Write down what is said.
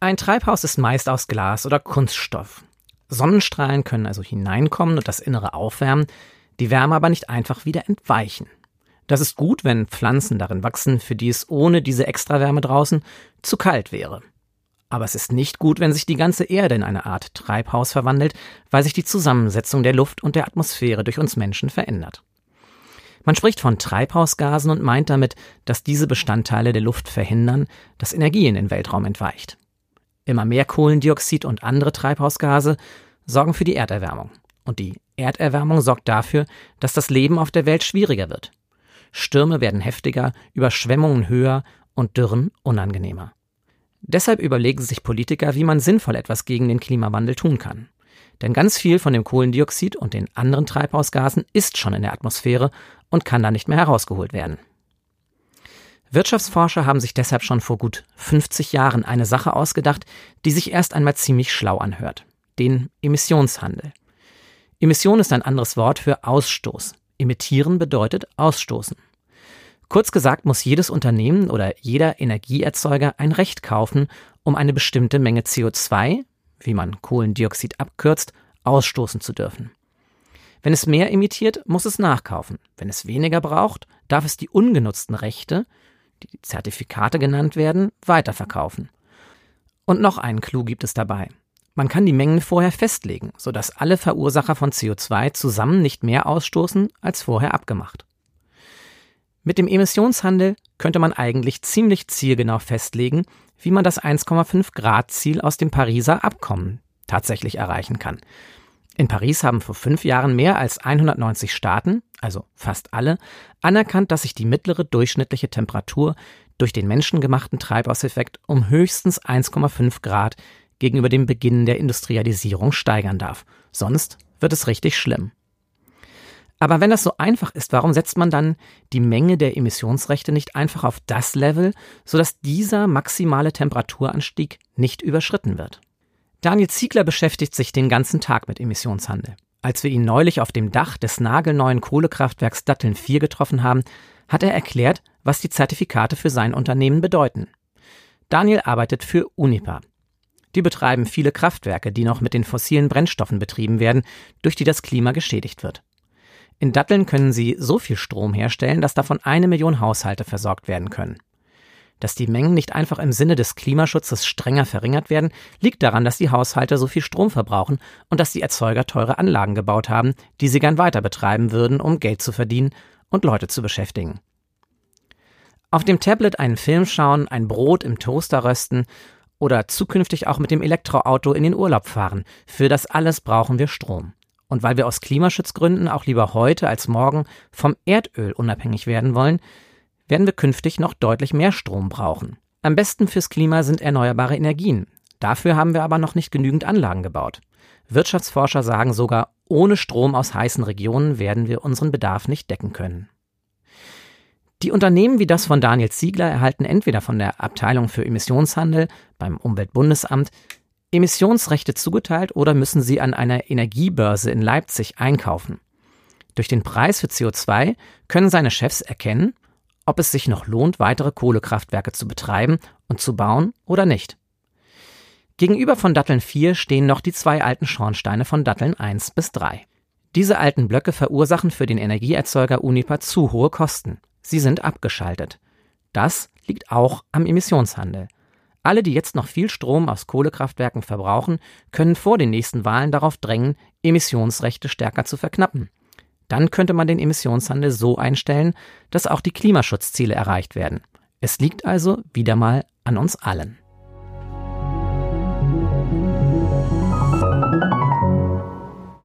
Ein Treibhaus ist meist aus Glas oder Kunststoff. Sonnenstrahlen können also hineinkommen und das Innere aufwärmen, die Wärme aber nicht einfach wieder entweichen. Das ist gut, wenn Pflanzen darin wachsen, für die es ohne diese Extrawärme draußen zu kalt wäre. Aber es ist nicht gut, wenn sich die ganze Erde in eine Art Treibhaus verwandelt, weil sich die Zusammensetzung der Luft und der Atmosphäre durch uns Menschen verändert. Man spricht von Treibhausgasen und meint damit, dass diese Bestandteile der Luft verhindern, dass Energie in den Weltraum entweicht. Immer mehr Kohlendioxid und andere Treibhausgase sorgen für die Erderwärmung. Und die Erderwärmung sorgt dafür, dass das Leben auf der Welt schwieriger wird. Stürme werden heftiger, Überschwemmungen höher und Dürren unangenehmer. Deshalb überlegen sich Politiker, wie man sinnvoll etwas gegen den Klimawandel tun kann. Denn ganz viel von dem Kohlendioxid und den anderen Treibhausgasen ist schon in der Atmosphäre und kann da nicht mehr herausgeholt werden. Wirtschaftsforscher haben sich deshalb schon vor gut 50 Jahren eine Sache ausgedacht, die sich erst einmal ziemlich schlau anhört. Den Emissionshandel. Emission ist ein anderes Wort für Ausstoß. Emittieren bedeutet ausstoßen. Kurz gesagt muss jedes Unternehmen oder jeder Energieerzeuger ein Recht kaufen, um eine bestimmte Menge CO2, wie man Kohlendioxid abkürzt, ausstoßen zu dürfen. Wenn es mehr emittiert, muss es nachkaufen. Wenn es weniger braucht, darf es die ungenutzten Rechte, die Zertifikate genannt werden, weiterverkaufen. Und noch einen Clou gibt es dabei. Man kann die Mengen vorher festlegen, sodass alle Verursacher von CO2 zusammen nicht mehr ausstoßen als vorher abgemacht. Mit dem Emissionshandel könnte man eigentlich ziemlich zielgenau festlegen, wie man das 1,5 Grad Ziel aus dem Pariser Abkommen tatsächlich erreichen kann. In Paris haben vor fünf Jahren mehr als 190 Staaten, also fast alle, anerkannt, dass sich die mittlere durchschnittliche Temperatur durch den menschengemachten Treibhauseffekt um höchstens 1,5 Grad gegenüber dem Beginn der Industrialisierung steigern darf. Sonst wird es richtig schlimm. Aber wenn das so einfach ist, warum setzt man dann die Menge der Emissionsrechte nicht einfach auf das Level, sodass dieser maximale Temperaturanstieg nicht überschritten wird? Daniel Ziegler beschäftigt sich den ganzen Tag mit Emissionshandel. Als wir ihn neulich auf dem Dach des nagelneuen Kohlekraftwerks Datteln 4 getroffen haben, hat er erklärt, was die Zertifikate für sein Unternehmen bedeuten. Daniel arbeitet für Unipa, die betreiben viele Kraftwerke, die noch mit den fossilen Brennstoffen betrieben werden, durch die das Klima geschädigt wird. In Datteln können sie so viel Strom herstellen, dass davon eine Million Haushalte versorgt werden können. Dass die Mengen nicht einfach im Sinne des Klimaschutzes strenger verringert werden, liegt daran, dass die Haushalte so viel Strom verbrauchen und dass die Erzeuger teure Anlagen gebaut haben, die sie gern weiter betreiben würden, um Geld zu verdienen und Leute zu beschäftigen. Auf dem Tablet einen Film schauen, ein Brot im Toaster rösten oder zukünftig auch mit dem Elektroauto in den Urlaub fahren. Für das alles brauchen wir Strom. Und weil wir aus Klimaschutzgründen auch lieber heute als morgen vom Erdöl unabhängig werden wollen, werden wir künftig noch deutlich mehr Strom brauchen. Am besten fürs Klima sind erneuerbare Energien. Dafür haben wir aber noch nicht genügend Anlagen gebaut. Wirtschaftsforscher sagen sogar, ohne Strom aus heißen Regionen werden wir unseren Bedarf nicht decken können. Die Unternehmen wie das von Daniel Ziegler erhalten entweder von der Abteilung für Emissionshandel beim Umweltbundesamt Emissionsrechte zugeteilt oder müssen sie an einer Energiebörse in Leipzig einkaufen. Durch den Preis für CO2 können seine Chefs erkennen, ob es sich noch lohnt, weitere Kohlekraftwerke zu betreiben und zu bauen oder nicht. Gegenüber von Datteln 4 stehen noch die zwei alten Schornsteine von Datteln 1 bis 3. Diese alten Blöcke verursachen für den Energieerzeuger Unipa zu hohe Kosten. Sie sind abgeschaltet. Das liegt auch am Emissionshandel. Alle, die jetzt noch viel Strom aus Kohlekraftwerken verbrauchen, können vor den nächsten Wahlen darauf drängen, Emissionsrechte stärker zu verknappen. Dann könnte man den Emissionshandel so einstellen, dass auch die Klimaschutzziele erreicht werden. Es liegt also wieder mal an uns allen.